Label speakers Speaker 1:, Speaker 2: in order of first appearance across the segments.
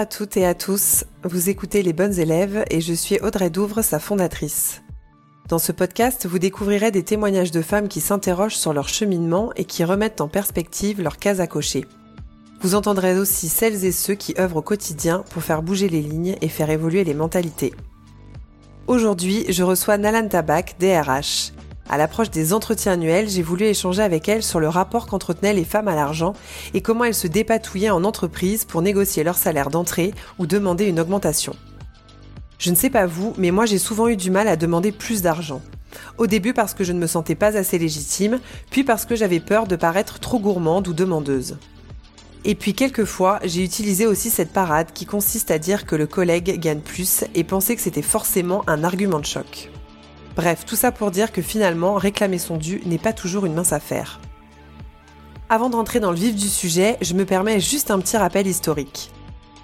Speaker 1: À toutes et à tous, vous écoutez Les Bonnes Élèves et je suis Audrey Douvre, sa fondatrice. Dans ce podcast, vous découvrirez des témoignages de femmes qui s'interrogent sur leur cheminement et qui remettent en perspective leurs cases à cocher. Vous entendrez aussi celles et ceux qui œuvrent au quotidien pour faire bouger les lignes et faire évoluer les mentalités. Aujourd'hui, je reçois Nalan Tabak, DRH. À l'approche des entretiens annuels, j'ai voulu échanger avec elle sur le rapport qu'entretenaient les femmes à l'argent et comment elles se dépatouillaient en entreprise pour négocier leur salaire d'entrée ou demander une augmentation. Je ne sais pas vous, mais moi j'ai souvent eu du mal à demander plus d'argent. Au début parce que je ne me sentais pas assez légitime, puis parce que j'avais peur de paraître trop gourmande ou demandeuse. Et puis quelquefois, j'ai utilisé aussi cette parade qui consiste à dire que le collègue gagne plus et penser que c'était forcément un argument de choc. Bref, tout ça pour dire que finalement, réclamer son dû n'est pas toujours une mince affaire. Avant d'entrer dans le vif du sujet, je me permets juste un petit rappel historique.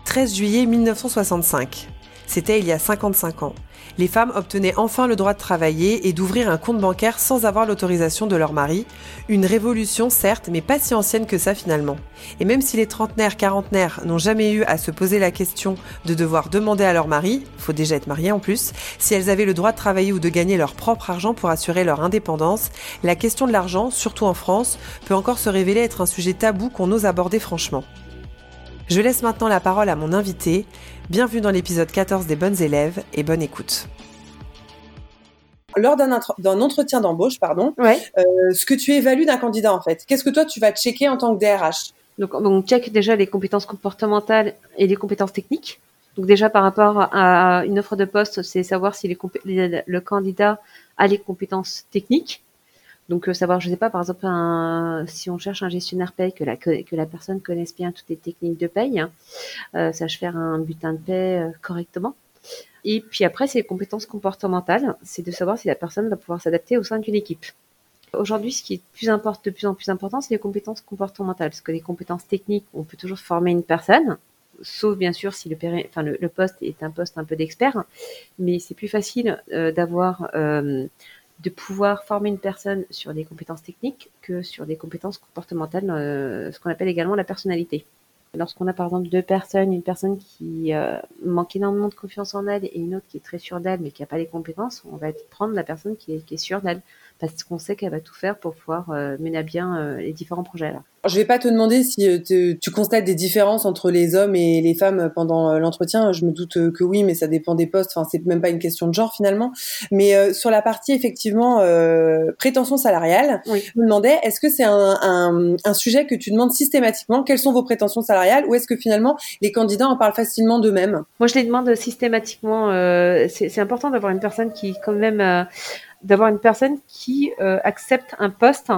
Speaker 1: 13 juillet 1965. C'était il y a 55 ans les femmes obtenaient enfin le droit de travailler et d'ouvrir un compte bancaire sans avoir l'autorisation de leur mari. Une révolution certes, mais pas si ancienne que ça finalement. Et même si les trentenaires, quarantenaires n'ont jamais eu à se poser la question de devoir demander à leur mari, faut déjà être marié en plus, si elles avaient le droit de travailler ou de gagner leur propre argent pour assurer leur indépendance, la question de l'argent, surtout en France, peut encore se révéler être un sujet tabou qu'on ose aborder franchement. Je laisse maintenant la parole à mon invité. Bienvenue dans l'épisode 14 des bonnes élèves et bonne écoute. Lors d'un entretien d'embauche, pardon, euh, ce que tu évalues d'un candidat en fait, qu'est-ce que toi tu vas checker en tant que DRH
Speaker 2: donc, on check déjà les compétences comportementales et les compétences techniques. Donc déjà par rapport à une offre de poste, c'est savoir si le candidat a les compétences techniques. Donc, euh, savoir, je sais pas, par exemple, si on cherche un gestionnaire paye, que la, que la personne connaisse bien toutes les techniques de paye, hein, euh, sache faire un butin de paie euh, correctement. Et puis après, c'est les compétences comportementales, c'est de savoir si la personne va pouvoir s'adapter au sein d'une équipe. Aujourd'hui, ce qui est plus de plus en plus important, c'est les compétences comportementales, parce que les compétences techniques, on peut toujours former une personne, sauf bien sûr si le, poste est un poste un peu d'expert, mais c'est plus facile d'avoir de pouvoir former une personne sur des compétences techniques que sur des compétences comportementales, euh, ce qu'on appelle également la personnalité. Lorsqu'on a par exemple deux personnes, une personne qui euh, manque énormément de confiance en elle et une autre qui est très sûre d'elle mais qui n'a pas les compétences, on va prendre la personne qui est, qui est sûre d'elle parce qu'on sait qu'elle va tout faire pour pouvoir euh, mener à bien euh, les différents projets. Là.
Speaker 1: Je vais pas te demander si euh, tu constates des différences entre les hommes et les femmes pendant l'entretien. Je me doute que oui, mais ça dépend des postes. Enfin, c'est même pas une question de genre finalement. Mais sur la partie effectivement prétention salariale, je me demandais est-ce que c'est un, un, un, sujet que tu demandes systématiquement? Quelles sont vos prétentions salariales? Ou est-ce que finalement les candidats en parlent facilement d'eux-mêmes?
Speaker 2: Moi, je les demande systématiquement. c'est important d'avoir une personne qui quand même d'avoir une personne qui euh, accepte un poste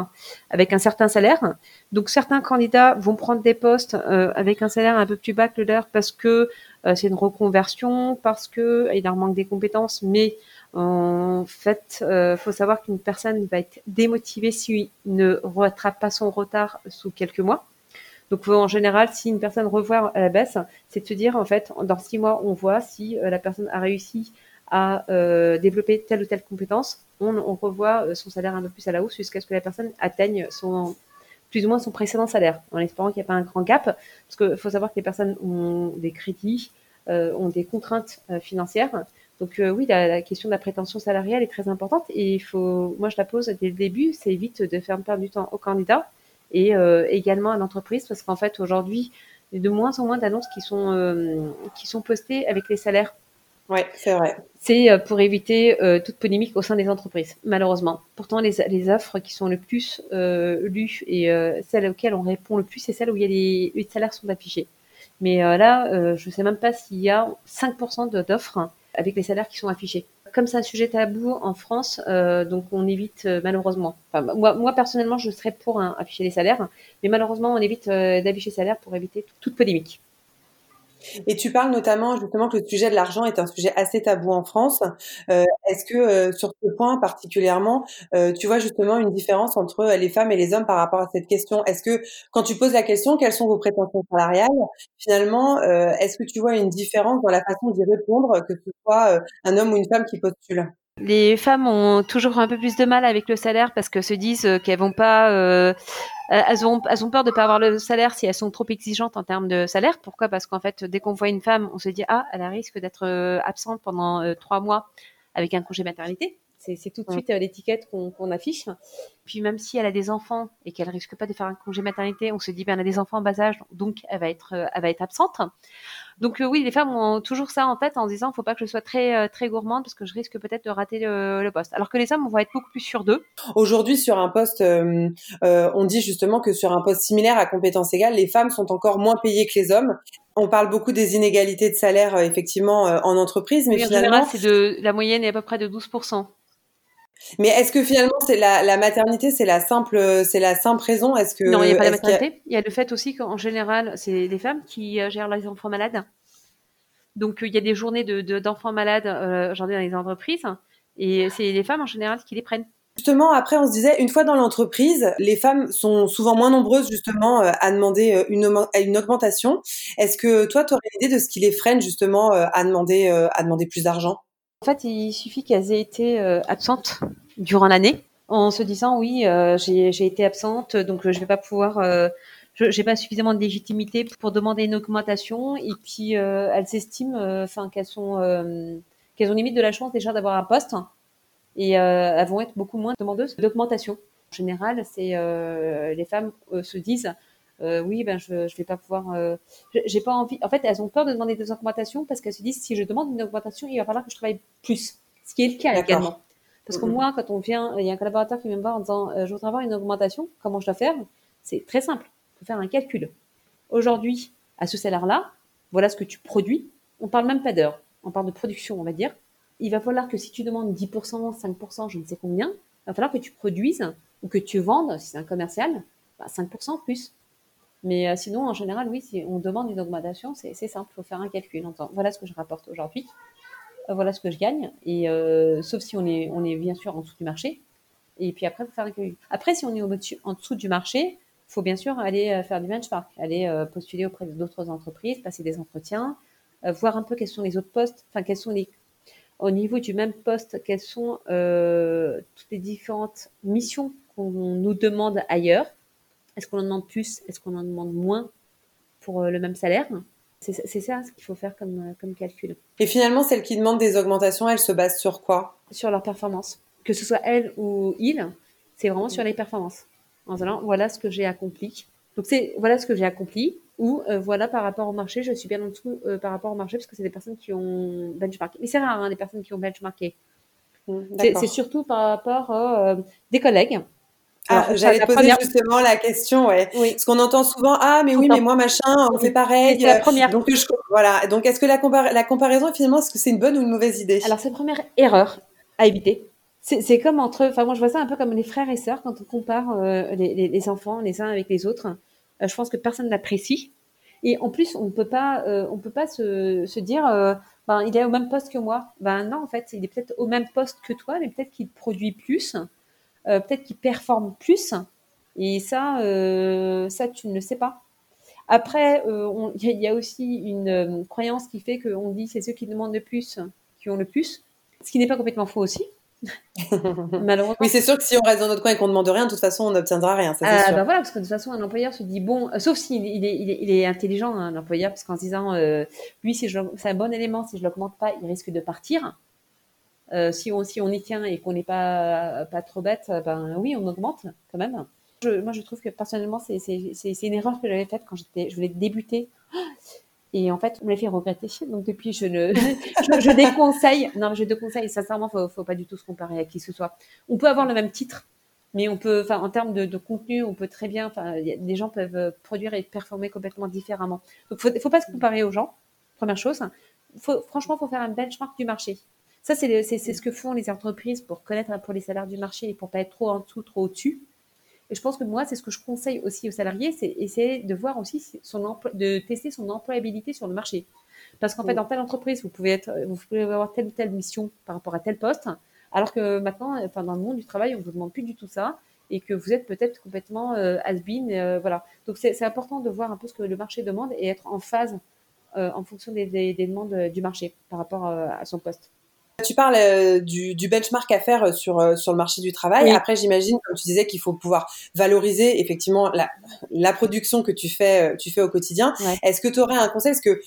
Speaker 2: avec un certain salaire. Donc certains candidats vont prendre des postes euh, avec un salaire un peu plus bas que le leur parce que euh, c'est une reconversion, parce que il leur manque des compétences, mais en fait, il faut savoir qu'une personne va être démotivée s'il ne rattrape pas son retard sous quelques mois. Donc en général, si une personne revoit à la baisse, c'est de se dire en fait, dans six mois, on voit si la personne a réussi à développer telle ou telle compétence. On, revoit euh, son salaire un peu plus à la hausse jusqu'à ce que la personne atteigne plus ou moins son précédent salaire, en espérant qu'il n'y ait pas un grand gap, parce qu'il faut savoir que les personnes ont des crédits, euh, ont des contraintes euh, financières. Donc oui, la, question de la prétention salariale est très importante. Et il faut, moi je la pose dès le début, c'est évite de faire perdre du temps aux candidats et également à l'entreprise, parce qu'en fait aujourd'hui, il y a de moins en moins d'annonces qui sont qui sont postées avec les salaires
Speaker 1: Ouais, c'est vrai.
Speaker 2: C'est euh, pour éviter euh, toute polémique au sein des entreprises, malheureusement. Pourtant, les, offres qui sont le plus euh, lues et celles auxquelles on répond le plus, c'est celles où il y a les, salaires sont affichés. Mais là, je ne sais même pas s'il y a 5% d'offres avec les salaires qui sont affichés. Comme c'est un sujet tabou en France, donc on évite malheureusement. Enfin, moi, moi, personnellement, je serais pour afficher les salaires, mais malheureusement, on évite d'afficher les salaires pour éviter toute polémique.
Speaker 1: Et tu parles notamment justement que le sujet de l'argent est un sujet assez tabou en France. Euh, Est-ce que euh, sur ce point particulièrement, euh, tu vois justement une différence entre les femmes et les hommes par rapport à cette question? Est-ce que quand tu poses la question, quelles sont vos prétentions salariales? Finalement, est-ce que tu vois une différence dans la façon d'y répondre, que ce soit un homme ou une femme qui postule?
Speaker 2: Les femmes ont toujours un peu plus de mal avec le salaire parce que se disent euh, qu'elles vont pas, euh, elles ont, elles ont peur de pas avoir le salaire si elles sont trop exigeantes en termes de salaire. Pourquoi? Parce qu'en fait, dès qu'on voit une femme, on se dit ah, elle risque d'être euh, absente pendant trois mois avec un congé maternité. C'est tout de suite l'étiquette qu'on affiche. Puis même si elle a des enfants et qu'elle risque pas de faire un congé maternité, on se dit ben elle a des enfants en bas âge, donc elle va être, elle va être absente. Donc euh, oui, les femmes ont toujours ça en tête en disant faut pas que je sois très euh, très gourmande parce que je risque peut-être de rater le, poste. Alors que les hommes vont être beaucoup plus sûrs d'eux.
Speaker 1: Aujourd'hui sur un poste, euh, on dit justement que sur un poste similaire à compétences égales, les femmes sont encore moins payées que les hommes. On parle beaucoup des inégalités de salaire effectivement en entreprise, mais finalement,
Speaker 2: c'est de la moyenne est à peu près de 12
Speaker 1: mais est-ce que finalement c'est la, la, maternité, c'est la simple, c'est la simple raison? Est-ce que
Speaker 2: non, il n'y a pas la maternité. Il y, a... le fait aussi qu'en général, c'est les femmes qui euh, gèrent les enfants malades. Donc il y a des journées de, d'enfants malades euh, aujourd'hui dans les entreprises, et c'est les femmes en général qui les prennent.
Speaker 1: Justement, après, on se disait, une fois dans l'entreprise, les femmes sont souvent moins nombreuses justement euh, à demander euh, une, une augmentation. Est-ce que toi, tu aurais l'idée de ce qui les freine justement à demander, à demander plus d'argent?
Speaker 2: En fait, il suffit qu'elles aient été euh, absentes durant l'année, en se disant oui, euh, j'ai été absente, donc euh, je vais pas pouvoir, j'ai pas suffisamment de légitimité pour demander une augmentation, et puis elles s'estiment, qu'elles ont limite de la chance déjà d'avoir un poste, et elles vont être beaucoup moins demandeuses d'augmentation. En général, les femmes se disent euh, oui, ben je je vais pas pouvoir. Euh, j'ai pas envie. En fait, elles ont peur de demander des augmentations parce qu'elles se disent si je demande une augmentation, il va falloir que je travaille plus. Ce qui est le cas également. Parce que mm-hmm. moi, quand on vient, il y a un collaborateur qui vient me voir en disant euh, je voudrais avoir une augmentation. Comment je dois faire? C'est très simple. Il faut faire un calcul. Aujourd'hui, à ce salaire-là, voilà ce que tu produis. On parle même pas d'heures. On parle de production, on va dire. Il va falloir que si tu demandes 10%, 5%, je ne sais combien, il va falloir que tu produises ou que tu vendes, si c'est un commercial, bah 5% plus. Mais euh, sinon, en général, oui, si on demande une augmentation, c'est simple, il faut faire un calcul. voilà ce que je rapporte aujourd'hui, euh, voilà ce que je gagne, et euh, sauf si on est, on est bien sûr en dessous du marché. Et puis après, il faut faire un calcul. Après, si on est au en dessous du marché, il faut bien sûr aller faire du benchmark, aller postuler auprès d'autres entreprises, passer des entretiens, voir un peu quels sont les autres postes, enfin quels sont les au niveau du même poste, quelles sont toutes les différentes missions qu'on nous demande ailleurs est-ce qu'on en demande plus? Est-ce qu'on en demande moins pour euh, le même salaire? C'est ça ce qu'il faut faire comme, euh, comme calcul.
Speaker 1: Et finalement, celles qui demandent des augmentations, elles se basent sur quoi?
Speaker 2: Sur leur performance. Que ce soit elles ou ils, c'est vraiment sur les performances. En disant, voilà ce que j'ai accompli. Donc, c'est voilà ce que j'ai accompli. Ou euh, voilà par rapport au marché, je suis bien en dessous par rapport au marché parce que c'est des personnes qui ont benchmarké. Mais c'est rare, hein, des personnes qui ont benchmarké. Mmh, c'est surtout par rapport à des collègues
Speaker 1: ah, j'allais poser justement la question, ouais. Oui. Parce qu'on entend souvent, ah, mais oui, mais moi, machin, on fait pareil.
Speaker 2: C'est la première.
Speaker 1: Donc, je, voilà. Donc, est-ce que la, la comparaison, finalement, est-ce que c'est une bonne ou une mauvaise idée?
Speaker 2: Alors, c'est la première erreur à éviter. C'est comme entre, enfin, moi, je vois ça un peu comme les frères et sœurs quand on compare euh, les, les, les, enfants les uns avec les autres. Euh, je pense que personne n'apprécie. Et en plus, on ne peut pas, euh, on peut pas se, se dire, euh, ben, il est au même poste que moi. Ben non, en fait, il est peut-être au même poste que toi, mais peut-être qu'il produit plus euh, peut-être qu'ils performent plus. Et ça, euh, ça, tu ne le sais pas. Après, euh, il y, a aussi une croyance qui fait qu'on dit c'est ceux qui demandent le plus qui ont le plus, ce qui n'est pas complètement faux aussi.
Speaker 1: Malheureusement. Oui, c'est sûr que si on reste dans notre coin et qu'on ne demande rien, de toute façon, on n'obtiendra rien. Ça, ah,
Speaker 2: bah voilà, parce que de toute façon, un employeur se dit bon, sauf s'il il est, il est, intelligent, hein, l'employeur, parce qu'en se disant lui, si c'est un bon élément, si je l'augmente pas, il risque de partir. Euh, si, on, y tient et qu'on n'est pas, pas trop bête, ben oui, on augmente quand même. moi, je trouve que personnellement, c'est une erreur que j'avais faite quand je voulais débuter. Et en fait, on me l'a fait regretter. Donc depuis, je ne, je, déconseille. Non, je déconseille. Sincèrement, faut, faut pas du tout se comparer à qui que ce soit. On peut avoir le même titre, mais on peut, en termes de, contenu, on peut très bien, enfin, des gens peuvent produire et performer complètement différemment. Donc, faut, faut pas se comparer aux gens. Première chose. Faut, franchement, faut faire un benchmark du marché. Ça, c'est ce que font les entreprises pour connaître pour les salaires du marché et pour pas être trop en dessous, trop au-dessus. Et je pense que moi, c'est ce que je conseille aussi aux salariés, c'est essayer de voir aussi son de tester son employabilité sur le marché. Parce qu'en fait, dans telle entreprise, vous pouvez être, vous pouvez avoir telle ou telle mission par rapport à tel poste, alors que maintenant, enfin, dans le monde du travail, on vous demande plus du tout ça et que vous êtes peut-être complètement euh, has-been, euh, voilà. Donc c'est important de voir un peu ce que le marché demande et être en phase euh, en fonction des, des, demandes du marché par rapport à son poste.
Speaker 1: Tu parles euh, du, du, benchmark à faire sur sur le marché du travail. Après, j'imagine, comme tu disais, qu'il faut pouvoir valoriser effectivement la, la production que tu fais tu fais au quotidien. Est-ce que tu aurais un conseil? Est-ce que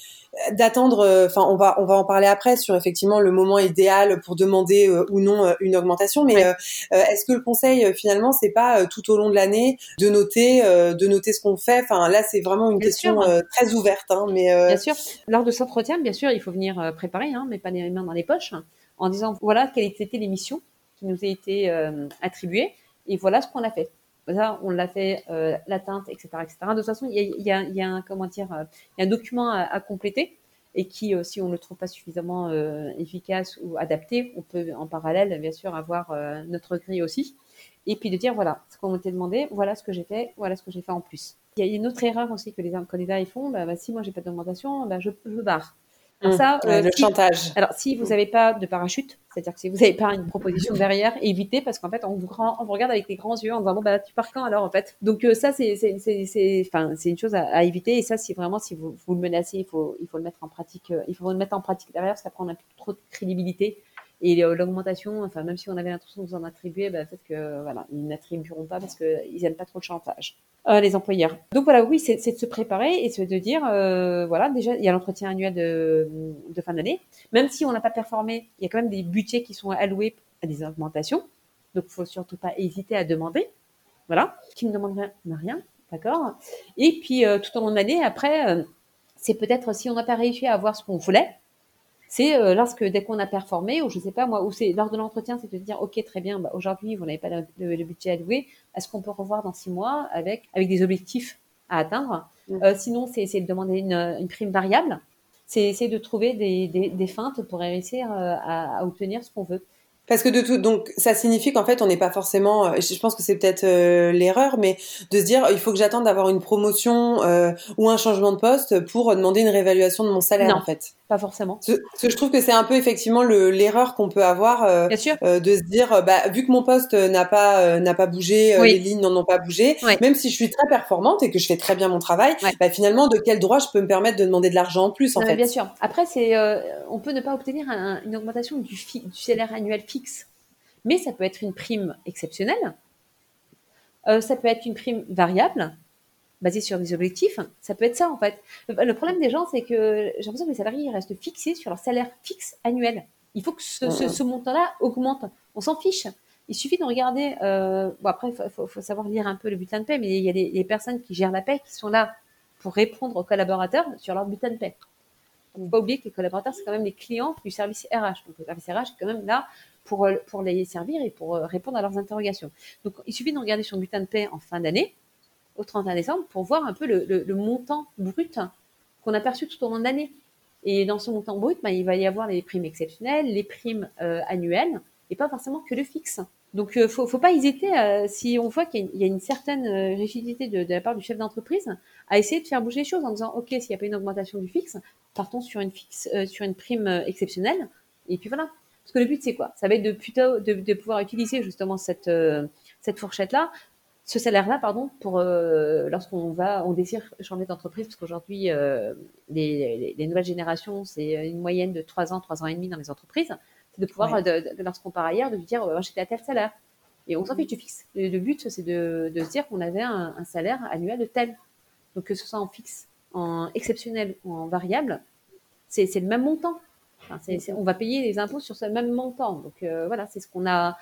Speaker 1: d'attendre, euh, enfin on va on va en parler après sur effectivement le moment idéal pour demander euh, ou non euh, une augmentation. Mais est-ce que le conseil finalement c'est pas tout au long de l'année de noter de noter ce qu'on fait? Enfin là c'est vraiment une question très ouverte. Hein, mais
Speaker 2: bien sûr lors de cet entretien bien sûr il faut venir préparer, hein, mais pas les mains dans les poches, en disant voilà quelle était l'émission qui nous a été attribuée et voilà ce qu'on a fait on l'a fait, euh, l'atteinte, etc., etc. De toute façon, il y a, un, euh, y a un document à, compléter et qui, euh, si on ne le trouve pas suffisamment efficace ou adapté, on peut en parallèle, bien sûr, avoir notre grille aussi. Et puis de dire, voilà, ce qu'on m'était demandé, voilà ce que j'ai fait, voilà ce que j'ai fait en plus. Il y a une autre erreur aussi que les candidats ils font, bah, bah si moi j'ai pas d'augmentation, bah, je, je barre.
Speaker 1: Mmh. ça, euh, le chantage.
Speaker 2: Alors, si vous n'avez pas de parachute, c'est-à-dire que si vous n'avez pas une proposition derrière, évitez parce qu'en fait, on vous, on vous, regarde avec les grands yeux en disant bon bah tu pars quand alors en fait? Donc euh, ça, c'est c'est enfin c'est une chose à, à, éviter et ça, si vraiment si vous, vous le menacez, il faut il faut le mettre en pratique, euh, il faut le mettre en pratique derrière parce qu'après on a trop de crédibilité et l'augmentation, enfin, même si on avait l'intention de vous en attribuer, bah, peut-être que voilà, ils n'attribueront pas parce qu'ils n'aiment pas trop le chantage, euh, les employeurs. Donc voilà, oui, c'est de se préparer et de dire, euh, voilà, déjà, il y a l'entretien annuel de, de fin d'année. Même si on n'a pas performé, il y a quand même des budgets qui sont alloués à des augmentations. Donc, faut surtout pas hésiter à demander. Voilà. Qui ne demande rien rien. D'accord Et puis, euh, tout au long de l'année, après, euh, c'est peut-être si on n'a pas réussi à avoir ce qu'on voulait, c'est euh, lorsque dès qu'on a performé ou je sais pas moi ou c'est lors de l'entretien c'est de dire ok très bien bah, aujourd'hui vous n'avez pas le, budget alloué. Est-ce qu'on peut revoir dans six mois avec avec des objectifs à atteindre? Mm. euh, sinon c'est de demander une, une prime variable. C'est essayer de trouver des, des, des, feintes pour réussir euh, à, à obtenir ce qu'on veut.
Speaker 1: Parce que de tout, donc ça signifie qu'en fait on n'est pas forcément, je pense que c'est peut-être euh, l'erreur, mais de se dire il faut que j'attende d'avoir une promotion euh, ou un changement de poste pour demander une réévaluation de mon salaire en fait.
Speaker 2: Pas forcément.
Speaker 1: Ce, je trouve que c'est un peu effectivement l'erreur qu'on peut avoir
Speaker 2: Bien sûr.
Speaker 1: de se dire bah vu que mon poste n'a pas n'a pas bougé, les lignes n'en ont pas bougé, même si je suis très performante et que je fais très bien mon travail, bah, finalement de quel droit je peux me permettre de demander de l'argent en plus en fait?
Speaker 2: Bien sûr. Après c'est on peut ne pas obtenir une augmentation du, du salaire annuel fixe mais ça peut être une prime exceptionnelle, euh, ça peut être une prime variable, basée sur des objectifs, ça peut être ça en fait. Le, problème des gens, c'est que j'ai l'impression que les salariés restent fixés sur leur salaire fixe annuel. Il faut que ce, montant-là augmente. On s'en fiche. Il suffit de regarder. Euh, bon après, il faut, savoir lire un peu le bulletin de paie, mais il y a des, personnes qui gèrent la paie qui sont là pour répondre aux collaborateurs sur leur bulletin de paie. Il ne pas oublier que les collaborateurs, c'est quand même les clients du service RH. Donc le service RH est quand même là pour, euh, pour les servir et pour euh, répondre à leurs interrogations. Donc, il suffit de regarder son bulletin de paie en fin d'année, au 31 décembre, pour voir un peu le, montant brut qu'on a perçu tout au long de l'année. Et dans ce montant brut, bah, il va y avoir les primes exceptionnelles, les primes euh, annuelles, et pas forcément que le fixe. Donc, il faut, faut pas hésiter, si on voit qu'il y, a une certaine rigidité de, la part du chef d'entreprise, à essayer de faire bouger les choses en disant, OK, s'il n'y a pas une augmentation du fixe, partons sur une, fixe, sur une prime exceptionnelle, et puis voilà. Parce que le but, c'est quoi? Ça va être de, plutôt de, pouvoir utiliser justement cette, euh, cette fourchette-là, ce salaire-là, pardon, pour euh, lorsqu'on va, on désire changer d'entreprise, parce qu'aujourd'hui, euh, les, nouvelles générations, c'est une moyenne de 3 ans, 3 ans et demi dans les entreprises. C'est de pouvoir, lorsqu'on part ailleurs, de dire, j'étais à tel salaire. Et on s'en fiche du fixe. Le, but, c'est de, se dire qu'on avait un, un, salaire annuel de tel. Donc que ce soit en fixe, en exceptionnel ou en variable, c'est le même montant on va payer les impôts sur ce même montant. Donc euh, voilà, c'est ce qu'on a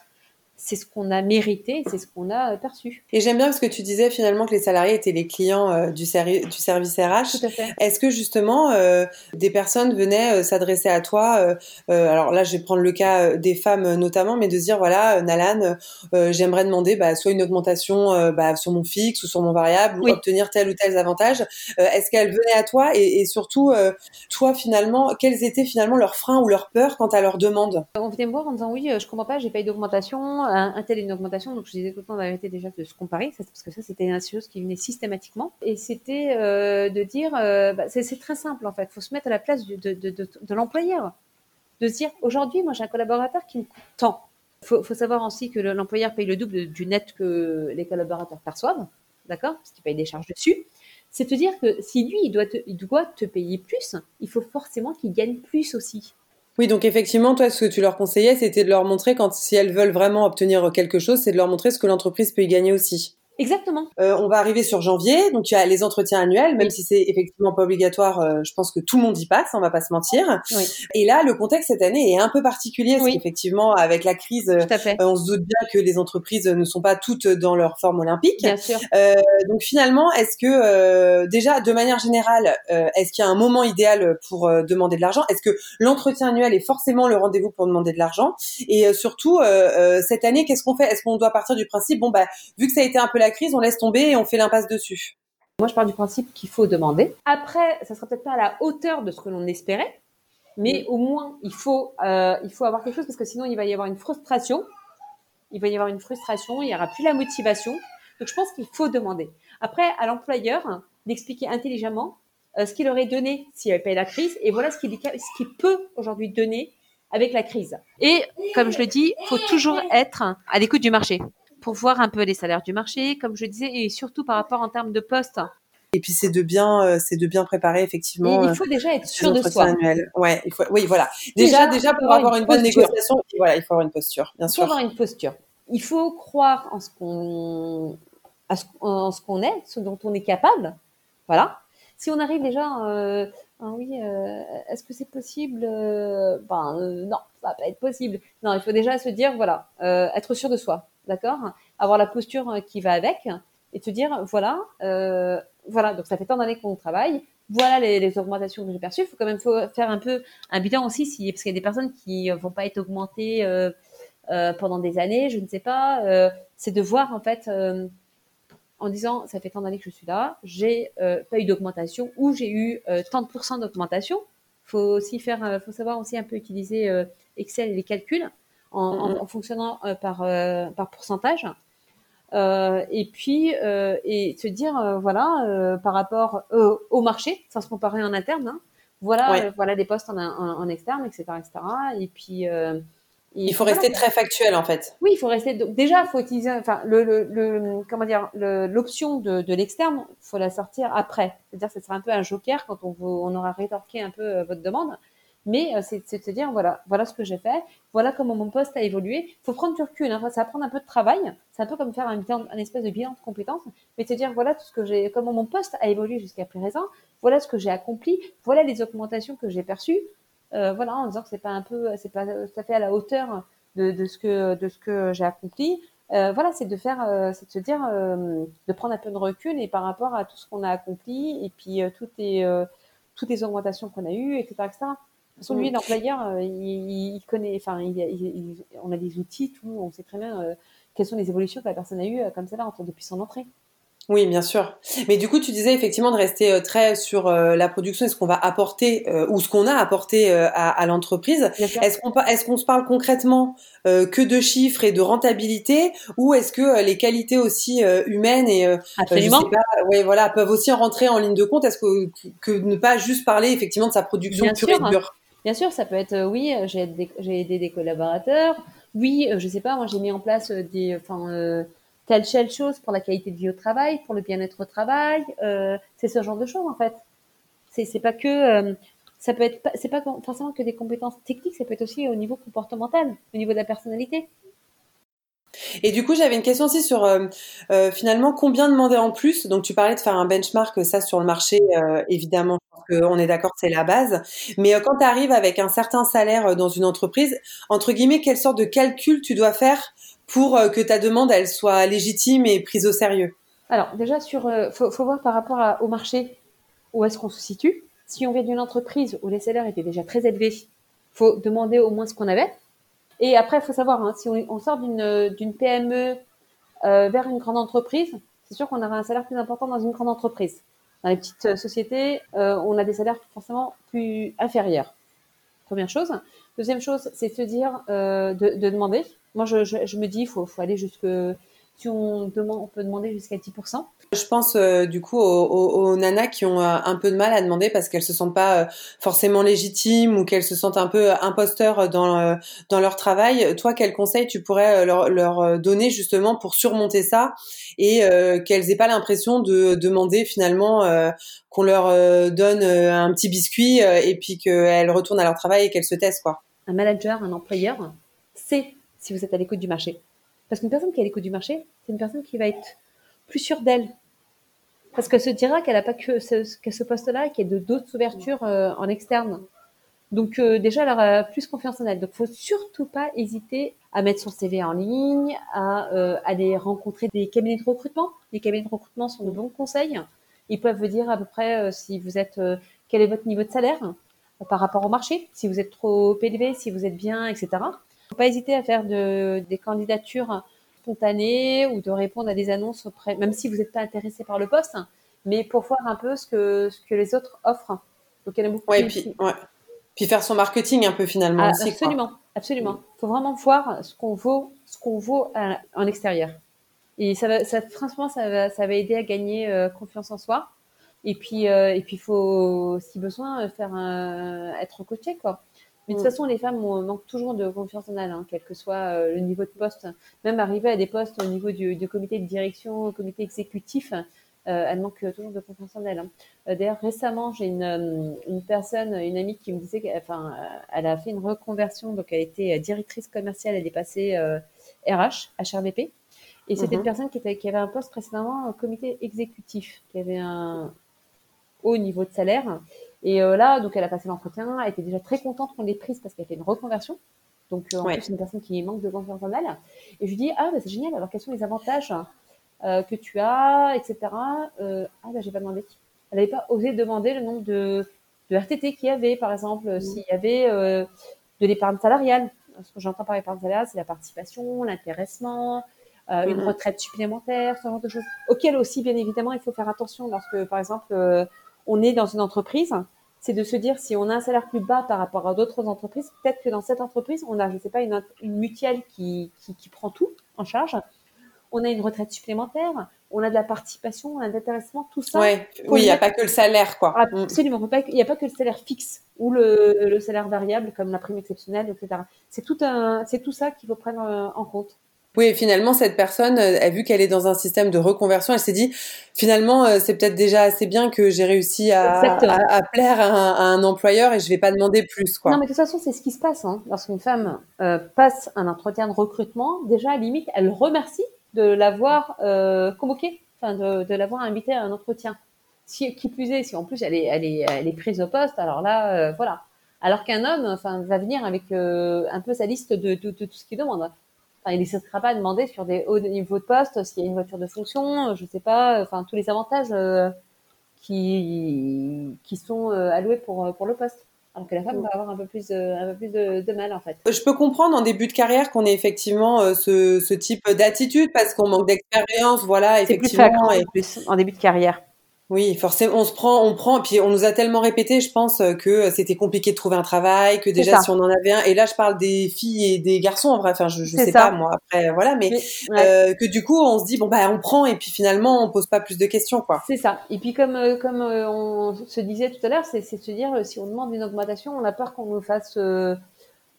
Speaker 2: c'est ce qu'on a mérité, c'est ce qu'on a perçu.
Speaker 1: Et j'aime bien parce que tu disais finalement que les salariés étaient les clients euh, du, du service RH.
Speaker 2: Tout à fait.
Speaker 1: Est-ce que justement euh, des personnes venaient euh, s'adresser à toi Alors là, je vais prendre le cas des femmes notamment, mais de dire voilà, Nalan, j'aimerais demander bah, soit une augmentation bah, sur mon fixe ou sur mon variable ou obtenir tel ou tel avantage. Est-ce qu'elles venaient à toi et, et surtout toi finalement, quels étaient finalement leurs freins ou leurs peurs quant à leurs demandes?
Speaker 2: On venait me voir en disant oui, je comprends pas, j'ai pas eu d'augmentation un, tel une augmentation. Donc, je disais tout le temps d'arrêter déjà de se comparer, parce que ça, c'était une chose qui venait systématiquement. Et c'était euh, de dire, euh, bah, c'est très simple en fait. Il faut se mettre à la place de, l'employeur, de se dire, aujourd'hui, moi, j'ai un collaborateur qui me coûte tant. Faut, faut, savoir aussi que l'employeur paye le double du net que les collaborateurs perçoivent, d'accord, parce qu'il paye des charges dessus. C'est te dire que si lui, il doit, il doit te payer plus, il faut forcément qu'il gagne plus aussi.
Speaker 1: Oui, donc effectivement, toi, ce que tu leur conseillais, c'était de leur montrer quand si elles veulent vraiment obtenir quelque chose, c'est de leur montrer ce que l'entreprise peut y gagner aussi.
Speaker 2: Exactement.
Speaker 1: Euh, on va arriver sur janvier, donc il y a les entretiens annuels, même si c'est effectivement pas obligatoire. Euh, je pense que tout le monde y passe, on va pas se mentir.
Speaker 2: Oui.
Speaker 1: Et là, le contexte cette année est un peu particulier, parce
Speaker 2: Oui.
Speaker 1: qu'effectivement, avec la crise, euh, on se doute bien que les entreprises ne sont pas toutes dans leur forme olympique.
Speaker 2: Bien sûr.
Speaker 1: Euh, donc finalement, est-ce que euh, déjà, de manière générale, euh, est-ce qu'il y a un moment idéal pour demander de l'argent? Est-ce que l'entretien annuel est forcément le rendez-vous pour demander de l'argent? Et surtout, cette année, qu'est-ce qu'on fait? Est-ce qu'on doit partir du principe, bon bah, vu que ça a été un peu la crise, on laisse tomber et on fait l'impasse dessus
Speaker 2: Moi, je pars du principe qu'il faut demander. Après, ça sera peut-être pas à la hauteur de ce que l'on espérait, mais au moins, il faut, euh, il faut avoir quelque chose parce que sinon, il va y avoir une frustration. Il va y avoir une frustration, il n'y aura plus la motivation. Donc, je pense qu'il faut demander. Après, à l'employeur d'expliquer intelligemment euh, ce qu'il aurait donné s'il n'y avait pas eu la crise et voilà ce qu'il ce qu'il peut aujourd'hui donner avec la crise. Et comme je le dis, il faut toujours être à l'écoute du marché pour voir un peu les salaires du marché, comme je disais, et surtout par rapport en termes de postes.
Speaker 1: Et puis c'est de bien, euh, c'est de bien préparer
Speaker 2: Et
Speaker 1: effectivement.
Speaker 2: il faut déjà être
Speaker 1: euh,
Speaker 2: sûr de soi.
Speaker 1: annuels. Ouais, il faut, oui, voilà. Déjà,
Speaker 2: Déjà,
Speaker 1: pour
Speaker 2: avoir une
Speaker 1: une bonne négociation, voilà, il faut avoir une posture, bien
Speaker 2: Il faut
Speaker 1: sûr.
Speaker 2: avoir une posture. Il faut croire en ce qu'on, en ce qu'on est, ce dont on est capable. Voilà. Si on arrive déjà, euh, ah oui, euh, est-ce que c'est possible Euh, Ben euh, non, ça va pas être possible. Non, il faut déjà se dire, voilà, euh, être sûr de soi, d'accord? Avoir la posture qui va avec et te dire, voilà, voilà. Donc ça fait tant d'années qu'on travaille. Voilà les, augmentations que j'ai perçues. Il faut quand même faire un peu un bilan aussi, si, parce qu'il y a des personnes qui vont pas être augmentées pendant des années, je ne sais pas. C'est de voir en fait en disant ça fait tant d'années que je suis là, j'ai euh, pas eu d'augmentation ou j'ai eu euh, tant de pourcents d'augmentation. Faut aussi faire, euh, faut savoir aussi un peu utiliser euh, Excel et les calculs en, en-
Speaker 1: Mhm.
Speaker 2: en fonctionnant par par pourcentage. Et puis et se dire voilà par rapport au marché sans se comparer en interne hein, voilà
Speaker 1: Ouais.
Speaker 2: voilà des postes en, en, externe etc etc et puis
Speaker 1: Il faut
Speaker 2: voilà.
Speaker 1: rester très factuel en fait.
Speaker 2: Oui, il faut rester. Donc déjà, il faut utiliser. Enfin, le, le, le- comment dire, l'option de, de l'externe, faut la sortir après. C'est-à-dire, que ce sera un peu un joker quand on, on aura rétorqué un peu euh, votre demande. Mais euh, c'est c'est de se dire voilà, voilà ce que j'ai fait, voilà comment mon poste a évolué. Il faut prendre du recul. Hein, ça va prendre un peu de travail. C'est un peu comme faire un, espèce de bilan de compétences, mais se dire voilà tout ce que j'ai, comment mon poste a évolué jusqu'à présent. Voilà ce que j'ai accompli. Voilà les augmentations que j'ai perçues. Euh, voilà, en disant que c'est pas un peu, c'est pas tout à fait à la hauteur de, de ce que de ce que j'ai accompli. Euh, voilà, c'est de faire, euh, c'est de se dire, euh, de prendre un peu de recul et par rapport à tout ce qu'on a accompli et puis toutes les toutes les augmentations qu'on a eues, etc., etc. Façon, lui, l'employeur, il, il connaît, enfin, il, il- il- on a des outils, tout, on sait très bien quelles sont les évolutions que la personne a eues comme ça là depuis son entrée.
Speaker 1: Oui, bien sûr. Mais du coup, tu disais effectivement de rester euh, très sur euh, la production et ce qu'on va apporter euh, ou ce qu'on a apporté à, à l'entreprise. Est-ce qu'on est-ce qu'on se parle concrètement que de chiffres et de rentabilité ou est-ce que les qualités aussi humaines et
Speaker 2: Absolument.
Speaker 1: je sais pas, ouais, voilà, peuvent aussi en rentrer en ligne de compte? Est-ce que, que ne pas juste parler effectivement de sa production
Speaker 2: Bien
Speaker 1: pure
Speaker 2: sûr.
Speaker 1: et dure?
Speaker 2: Bien sûr, ça peut être oui, j'ai aidé, des collaborateurs. Oui, je sais pas, moi j'ai mis en place des, enfin euh, telle telle chose pour la qualité de vie au travail, pour le bien-être au travail. euh, c'est ce genre de choses en fait. C'est pas que euh, ça peut être, c'est pas forcément que des compétences techniques, ça peut être aussi au niveau comportemental, au niveau de la personnalité.
Speaker 1: Et du coup, j'avais une question aussi sur euh, finalement combien demander en plus? Donc, tu parlais de faire un benchmark, ça sur le marché, euh, évidemment, qu'on est d'accord, c'est la base. Mais quand tu arrives avec un certain salaire dans une entreprise, entre guillemets, quelle sorte de calcul tu dois faire pour euh, que ta demande elle soit légitime et prise au sérieux
Speaker 2: Alors déjà sur, euh, faut, voir par rapport au marché où est-ce qu'on se situe. Si on vient d'une entreprise où les salaires étaient déjà très élevés, faut demander au moins ce qu'on avait. Et après, il faut savoir, hein, si on, sort d'une PME euh, vers une grande entreprise, c'est sûr qu'on aura un salaire plus important dans une grande entreprise. Dans les petites sociétés, on a des salaires forcément plus inférieurs. Première chose. Deuxième chose, c'est de se dire, de demander. Moi, je, je, je me dis, il faut, faut aller jusque, si on demande, on peut demander jusqu'à 10%.
Speaker 1: Je pense euh, du coup aux, aux, aux nanas qui ont euh, un peu de mal à demander parce qu'elles se sentent pas euh, forcément légitimes ou qu'elles se sentent un peu imposteurs dans dans leur travail. Toi, quel conseil tu pourrais leur, leur donner justement pour surmonter ça et euh, qu'elles aient pas l'impression de demander finalement euh, qu'on leur donne un petit biscuit et puis qu'elles retournent à leur travail et qu'elles se taisent quoi?
Speaker 2: un manager, un employeur, sait si vous êtes à l'écoute du marché. Parce qu'une personne qui est à l'écoute du marché, c'est une personne qui va être plus sûre d'elle. Parce qu'elle se dira qu'elle n'a pas que ce, poste-là et qu'il y a d'autres ouvertures euh, en externe. Donc euh, déjà, elle aura plus confiance en elle. Donc, faut surtout pas hésiter à mettre son CV en ligne, à euh, aller rencontrer des cabinets de recrutement. Les cabinets de recrutement sont de bons conseils. Ils peuvent vous dire à peu près si vous êtes, quel est votre niveau de salaire par rapport au marché, si vous êtes trop élevé, si vous êtes bien, etc. Pas hésiter à faire de, des candidatures spontanées ou de répondre à des annonces auprès, même si vous n'êtes pas intéressé par le poste, mais pour voir un peu ce que ce que les autres offrent.
Speaker 1: Donc il y a beaucoup. Ouais, puis, ouais. Puis faire son marketing un peu finalement ah, aussi.
Speaker 2: Absolument, absolument. Il faut vraiment voir ce qu'on vaut, ce qu'on vaut en extérieur. Et ça va, ça, franchement, ça va, ça va aider à gagner euh, confiance en soi. Et puis, euh, et puis, il faut, si besoin, faire un, être coaché, quoi. Mais de toute mm. façon, les femmes manquent toujours de confiance en elles, hein, quel que soit euh, le niveau de poste. Même arriver à des postes au niveau du, du comité de direction, au comité exécutif, euh, elle manque toujours de confiance en elle. Hein. Euh, d'ailleurs, récemment, j'ai une, euh, une, personne, une amie qui me disait qu'elle enfin, elle a fait une reconversion, donc elle était directrice commerciale, elle est passée RH, HRBP. Et c'était une mhm. personne qui, était, qui, avait un poste précédemment au comité exécutif, qui avait un haut niveau de salaire. Et là, donc elle a passé l'entretien, elle était déjà très contente qu'on l'ait prise parce qu'elle fait une reconversion. Donc en plus, c'est une personne qui manque de confiance en elle. Et je lui dis, ah, bah, c'est génial, alors quels sont les avantages euh, que tu as, etc. Euh, ah bah j'ai pas demandé. Elle n'avait pas osé demander le nombre de, de RTT qu'il y avait, par exemple, mmh. s'il y avait euh, de l'épargne salariale. Ce que j'entends par épargne salariale, c'est la participation, l'intéressement, euh, une mmh. retraite supplémentaire, ce genre de choses. Auquel aussi, bien évidemment, il faut faire attention lorsque, par exemple, euh, on est dans une entreprise. C'est de se dire si on a un salaire plus bas par rapport à d'autres entreprises, peut-être que dans cette entreprise, on a, je sais pas, une, une mutuelle qui, qui, qui prend tout en charge on a une retraite supplémentaire, on a de la participation, on a de l'intéressement, tout ça.
Speaker 1: oui, il n'y a pas que le salaire, quoi.
Speaker 2: Absolument, il n'y a pas que le salaire fixe ou le, salaire variable comme la prime exceptionnelle, etc. C'est tout, un, tout ça qu'il faut prendre euh, en compte.
Speaker 1: Oui, finalement, cette personne euh, a vu qu'elle est dans un système de reconversion. Elle s'est dit, finalement, euh, c'est peut-être déjà assez bien que j'ai réussi à, plaire à un, employeur et je vais pas demander plus. Quoi.
Speaker 2: Non, mais de toute façon, c'est ce qui se passe. Hein. Lorsqu'une femme passe un entretien de recrutement, déjà, à la limite, elle remercie de l'avoir euh, convoqué, enfin de, de l'avoir invité à un entretien. Si, qui plus est, si en plus elle est, elle est, elle est prise au poste, alors là, euh, voilà. Alors qu'un homme, enfin, va venir avec euh, un peu sa liste de, de, tout ce qu'il demande. Enfin, il n'hésitera pas à demander sur des hauts niveaux de poste s'il y a une voiture de fonction, je sais pas, enfin tous les avantages qui qui sont alloués pour pour le poste alors que la femme va avoir un peu plus, de, un peu plus de, mal en fait.
Speaker 1: Je peux comprendre en début de carrière qu'on ait effectivement euh, ce, ce, type d'attitude parce qu'on manque d'expérience, voilà, effectivement.
Speaker 2: Plus et... plus en début de carrière.
Speaker 1: Oui, forcément, on se prend, on prend, puis on nous a tellement répété, je pense, que c'était compliqué de trouver un travail, que déjà si on en avait un, et là je parle des filles et des garçons, en vrai, enfin je, je sais pas moi, après voilà, mais euh, que du coup on se dit bon bah on prend et puis finalement on pose pas plus de questions quoi.
Speaker 2: C'est ça. Et puis comme euh, comme euh, on se disait tout à l'heure, c'est se dire si on demande une augmentation, on a peur qu'on nous fasse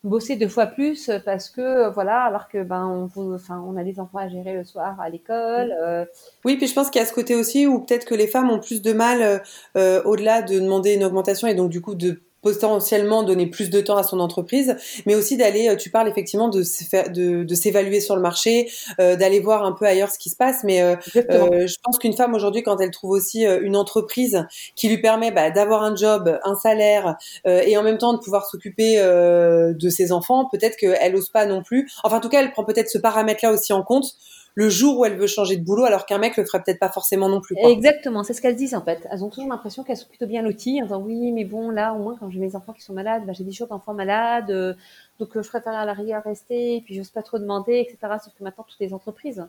Speaker 2: bosser deux fois plus parce que voilà alors que ben on enfin on a des enfants à gérer le soir à l'école euh.
Speaker 1: oui puis je pense qu'il y a ce côté aussi où peut-être que les femmes ont plus de mal euh, au-delà de demander une augmentation et donc du coup de potentiellement donner plus de temps à son entreprise, mais aussi d'aller, euh, tu parles effectivement de, de, de s'évaluer sur le marché, euh, d'aller voir un peu ailleurs ce qui se passe, mais euh, euh je pense qu'une femme aujourd'hui, quand elle trouve aussi une entreprise qui lui permet bah, d'avoir un job, un salaire, et en même temps de pouvoir s'occuper de ses enfants, peut-être qu'elle ose pas non plus. Enfin, en tout cas, elle prend peut-être ce paramètre-là aussi en compte le jour où elle veut changer de boulot, alors qu'un mec le ferait peut-être pas forcément non plus.
Speaker 2: Exactement, c'est ce qu'elles disent en fait. Elles ont toujours l'impression qu'elles sont plutôt bien loties, en disant oui, mais bon, là, au moins, quand j'ai mes enfants qui sont malades, bah, j'ai des jours d'enfants malades, euh, donc euh, je préfère à la rigueur rester, et puis j'ose pas trop demander, etc. Sauf que maintenant, toutes les entreprises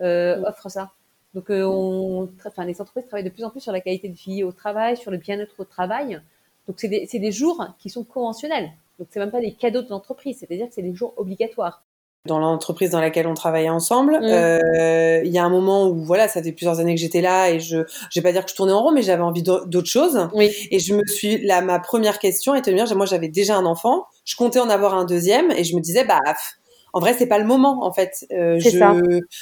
Speaker 2: euh, mm. offrent ça. Donc, on, enfin, les entreprises travaillent de plus en plus sur la qualité de vie au travail, sur le bien-être au travail. Donc, c'est des, des jours qui sont conventionnels. Donc, c'est même pas des cadeaux de l'entreprise, c'est-à-dire que c'est des jours obligatoires
Speaker 1: dans l'entreprise dans laquelle on travaillait ensemble. Mm. Euh, il y a un moment où voilà, ça fait plusieurs années que j'étais là et je, je vais pas dire que je tournais en rond, mais j'avais envie d'autre chose.
Speaker 2: Oui.
Speaker 1: Et je me suis, là, ma première question était de me dire, moi j'avais déjà un enfant, je comptais en avoir un deuxième et je me disais, bah, en vrai c'est pas le moment en fait euh, je
Speaker 2: ça.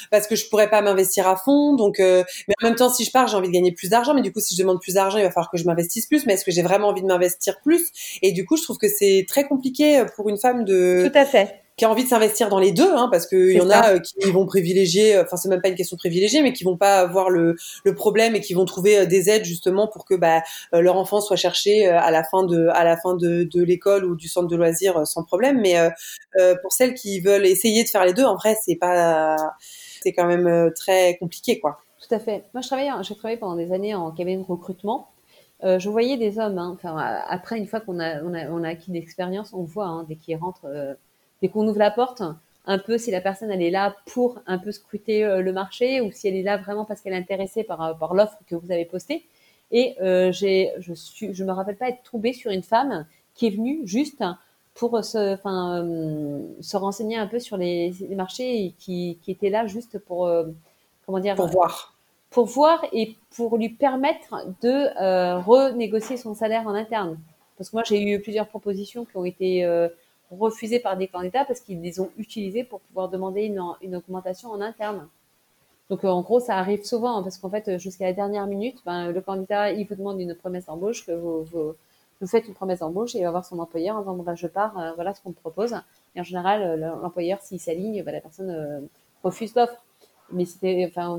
Speaker 1: parce que je pourrais pas m'investir à fond donc euh, mais en même temps si je pars j'ai envie de gagner plus d'argent mais du coup si je demande plus d'argent il va falloir que je m'investisse plus mais est-ce que j'ai vraiment envie de m'investir plus? Et du coup je trouve que c'est très compliqué pour une femme de
Speaker 2: Tout à fait.
Speaker 1: Qui a envie de s'investir dans les deux, hein, parce qu'il y en
Speaker 2: ça.
Speaker 1: a euh, qui vont privilégier, euh, enfin c'est même pas une question de privilégier, mais qui vont pas voir le, le problème et qui vont trouver euh, des aides justement pour que bah, leur enfant soit cherché à la fin de à la fin de, de l'école ou du centre de loisirs sans problème. Mais euh, pour celles qui veulent essayer de faire les deux, en vrai c'est pas c'est quand même très compliqué quoi.
Speaker 2: Tout à fait. Moi, je travaillais, j'ai travaillé pendant des années en cabinet de recrutement. Euh, je voyais des hommes. hein, enfin, après, une fois qu'on a, on a, on a acquis de l'expérience, on voit hein, dès qu'ils rentrent, euh, dès qu'on ouvre la porte, un peu si la personne elle est là pour un peu scruter euh, le marché ou si elle est là vraiment parce qu'elle est intéressée par, euh, par l'offre que vous avez postée. Et euh, j'ai, je suis, je me rappelle pas être tombée sur une femme qui est venue juste pour se, enfin, euh, se renseigner un peu sur les, les marchés et qui, qui était là juste pour, euh, comment dire,
Speaker 1: Pour voir.
Speaker 2: pour voir et pour lui permettre de euh, renégocier son salaire en interne. Parce que moi, j'ai eu plusieurs propositions qui ont été refusées par des candidats parce qu'ils les ont utilisées pour pouvoir demander une, augmentation en interne. Donc, euh, en gros, ça arrive souvent hein, parce qu'en fait, jusqu'à la dernière minute, ben, le candidat, il vous demande une promesse d'embauche, que vous, vous, faites une promesse d'embauche et il va voir son employeur en disant, ben, je pars, euh, voilà ce qu'on me propose. Et en général, l'employeur, s'il s'aligne, ben, la personne euh, refuse l'offre mais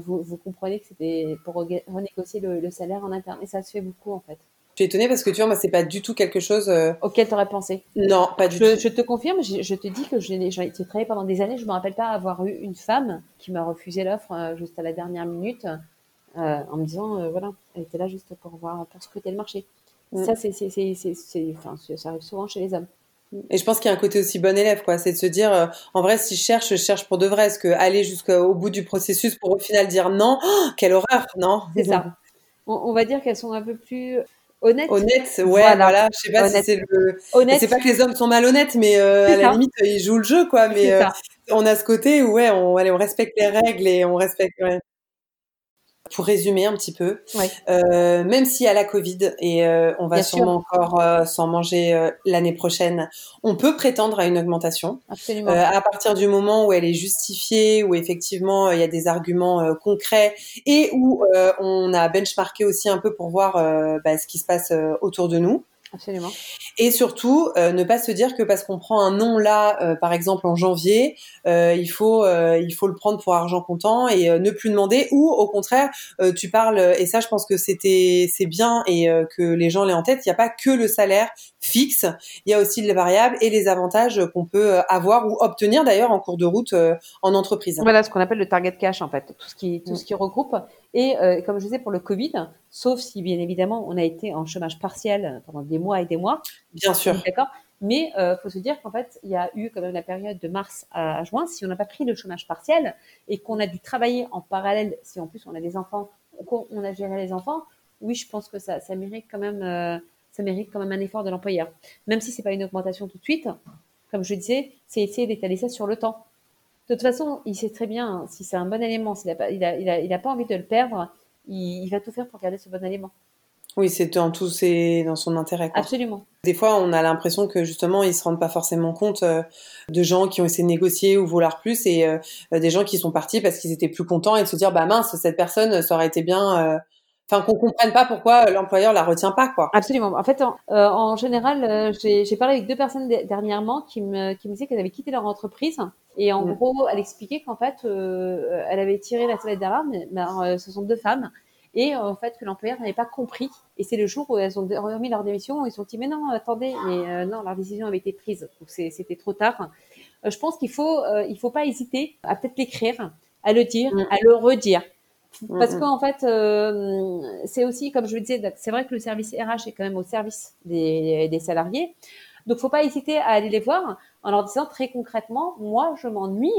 Speaker 2: vous, vous comprenez que c'était pour renégocier le salaire en interne. Et ça se fait beaucoup, en fait.
Speaker 1: Suis étonnée parce que tu vois moi c'est pas du tout quelque chose. euh,
Speaker 2: Auquel tu aurais pensé.
Speaker 1: Non, pas du
Speaker 2: Je,
Speaker 1: tout.
Speaker 2: je te confirme, je, je te dis que j'ai été travaillé pendant des années. Je me rappelle pas avoir eu une femme qui m'a refusé l'offre euh, juste à la dernière minute euh, en me disant, euh, voilà, elle était là juste pour voir, pour scruter le marché.
Speaker 1: Mm.
Speaker 2: Ça, c'est, enfin, ça arrive souvent chez les hommes.
Speaker 1: Et je pense qu'il y a un côté aussi bon élève, quoi. C'est de se dire, euh, en vrai, si je cherche, je cherche pour de vrai. Est-ce que aller jusqu'au bout du processus pour au final dire non, oh, quelle horreur, non?
Speaker 2: C'est ça. On, on va dire qu'elles sont un peu plus honnêtes.
Speaker 1: Honnête, ouais,
Speaker 2: Voilà.
Speaker 1: voilà. Je sais pas
Speaker 2: Honnête.
Speaker 1: si c'est le.
Speaker 2: Honnêtes.
Speaker 1: C'est pas que les hommes sont malhonnêtes, mais euh, à la limite, ils jouent le jeu, quoi. Mais euh, on a ce côté où, ouais, on, allez, on respecte les règles et on respecte. ouais. Pour résumer un petit peu,
Speaker 2: Ouais.
Speaker 1: euh, même s'il y a la Covid et euh, on va
Speaker 2: Bien sûr.
Speaker 1: sûrement encore euh, s'en manger l'année prochaine, on peut prétendre à une augmentation.
Speaker 2: Absolument.
Speaker 1: À partir du moment où elle est justifiée, où effectivement il y a des arguments concrets et où on a benchmarké aussi un peu pour voir bah, ce qui se passe autour de nous.
Speaker 2: Absolument.
Speaker 1: Et surtout, euh, ne pas se dire que parce qu'on prend un nom là, euh, par exemple en janvier, euh, il faut euh, il faut le prendre pour argent comptant et euh, ne plus demander. Ou au contraire, euh, tu parles et ça, je pense que c'était c'est bien et euh, que les gens l'aient en tête. Il n'y a pas que le salaire fixe, il y a aussi les variables et les avantages qu'on peut avoir ou obtenir d'ailleurs en cours de route euh, en entreprise.
Speaker 2: Voilà ce qu'on appelle le target cash en fait, tout ce qui tout ce qui regroupe. Et euh, comme je disais pour le Covid, sauf si bien évidemment on a été en chômage partiel pendant des mois et des mois,
Speaker 1: Bien sûr.
Speaker 2: d'accord. Mais euh, faut se dire qu'en fait il y a eu quand même la période de mars à juin. Si on n'a pas pris le chômage partiel et qu'on a dû travailler en parallèle, si en plus on a des enfants, qu'on on a géré les enfants, oui je pense que ça ça mérite quand même euh, ça mérite quand même un effort de l'employeur. Même si c'est pas une augmentation tout de suite, comme je disais, c'est essayer d'étaler ça sur le temps. De toute façon, il sait très bien hein, si c'est un bon élément, s'il n'a pas, il a, il a, il a pas envie de le perdre, il, il va tout faire pour garder ce bon élément.
Speaker 1: Oui, c'est dans tout, c'est dans son intérêt. Quoi.
Speaker 2: Absolument.
Speaker 1: Des fois, on a l'impression que justement, ils se rendent pas forcément compte euh, de gens qui ont essayé de négocier ou vouloir plus, et euh, des gens qui sont partis parce qu'ils étaient plus contents et de se dire, bah mince, cette personne, ça aurait été bien. Euh, Enfin, qu'on comprenne pas pourquoi l'employeur la retient pas, quoi.
Speaker 2: Absolument. En fait, en, euh, en général, euh, j'ai parlé avec deux personnes de- dernièrement qui me, qui me disaient qu'elles avaient quitté leur entreprise. Et en
Speaker 1: Mm.
Speaker 2: gros, elle expliquait qu'en fait, euh, elle avait tiré la sonnette d'alarme, mais, euh, ce sont deux femmes. Et euh, en fait, que l'employeur n'avait pas compris. Et c'est le jour où elles ont remis leur démission, où ils se sont dit, mais non, attendez, mais euh, non, leur décision avait été prise. Donc c'était trop tard. Euh, je pense qu'il faut, euh, il faut pas hésiter à peut-être l'écrire, à le dire,
Speaker 1: Mm.
Speaker 2: à le redire. Parce
Speaker 1: Mm, mm.
Speaker 2: qu'en fait, euh, c'est aussi, comme je le disais, c'est vrai que le service RH est quand même au service des, des salariés. Donc, faut pas hésiter à aller les voir en leur disant très concrètement, moi, je m'ennuie.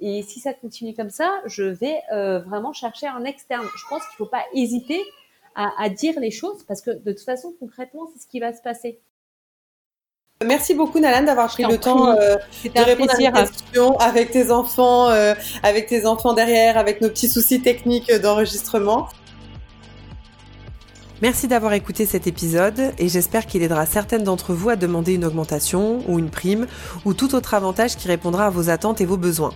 Speaker 2: Et si ça continue comme ça, je vais euh, vraiment chercher en externe. Je pense qu'il faut pas hésiter à, à dire les choses parce que de toute façon, concrètement, c'est ce qui va se passer.
Speaker 1: Merci beaucoup, Nalan, d'avoir pris le temps euh, de répondre
Speaker 2: plaisir.
Speaker 1: à mes questions avec tes enfants, euh, avec tes enfants derrière, avec nos petits soucis techniques d'enregistrement. Merci d'avoir écouté cet épisode et j'espère qu'il aidera certaines d'entre vous à demander une augmentation ou une prime ou tout autre avantage qui répondra à vos attentes et vos besoins.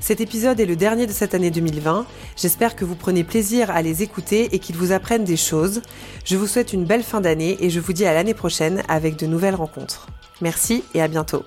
Speaker 1: Cet épisode est le dernier de cette année 2020. J'espère que vous prenez plaisir à les écouter et qu'ils vous apprennent des choses. Je vous souhaite une belle fin d'année et je vous dis à l'année prochaine avec de nouvelles rencontres. Merci et à bientôt.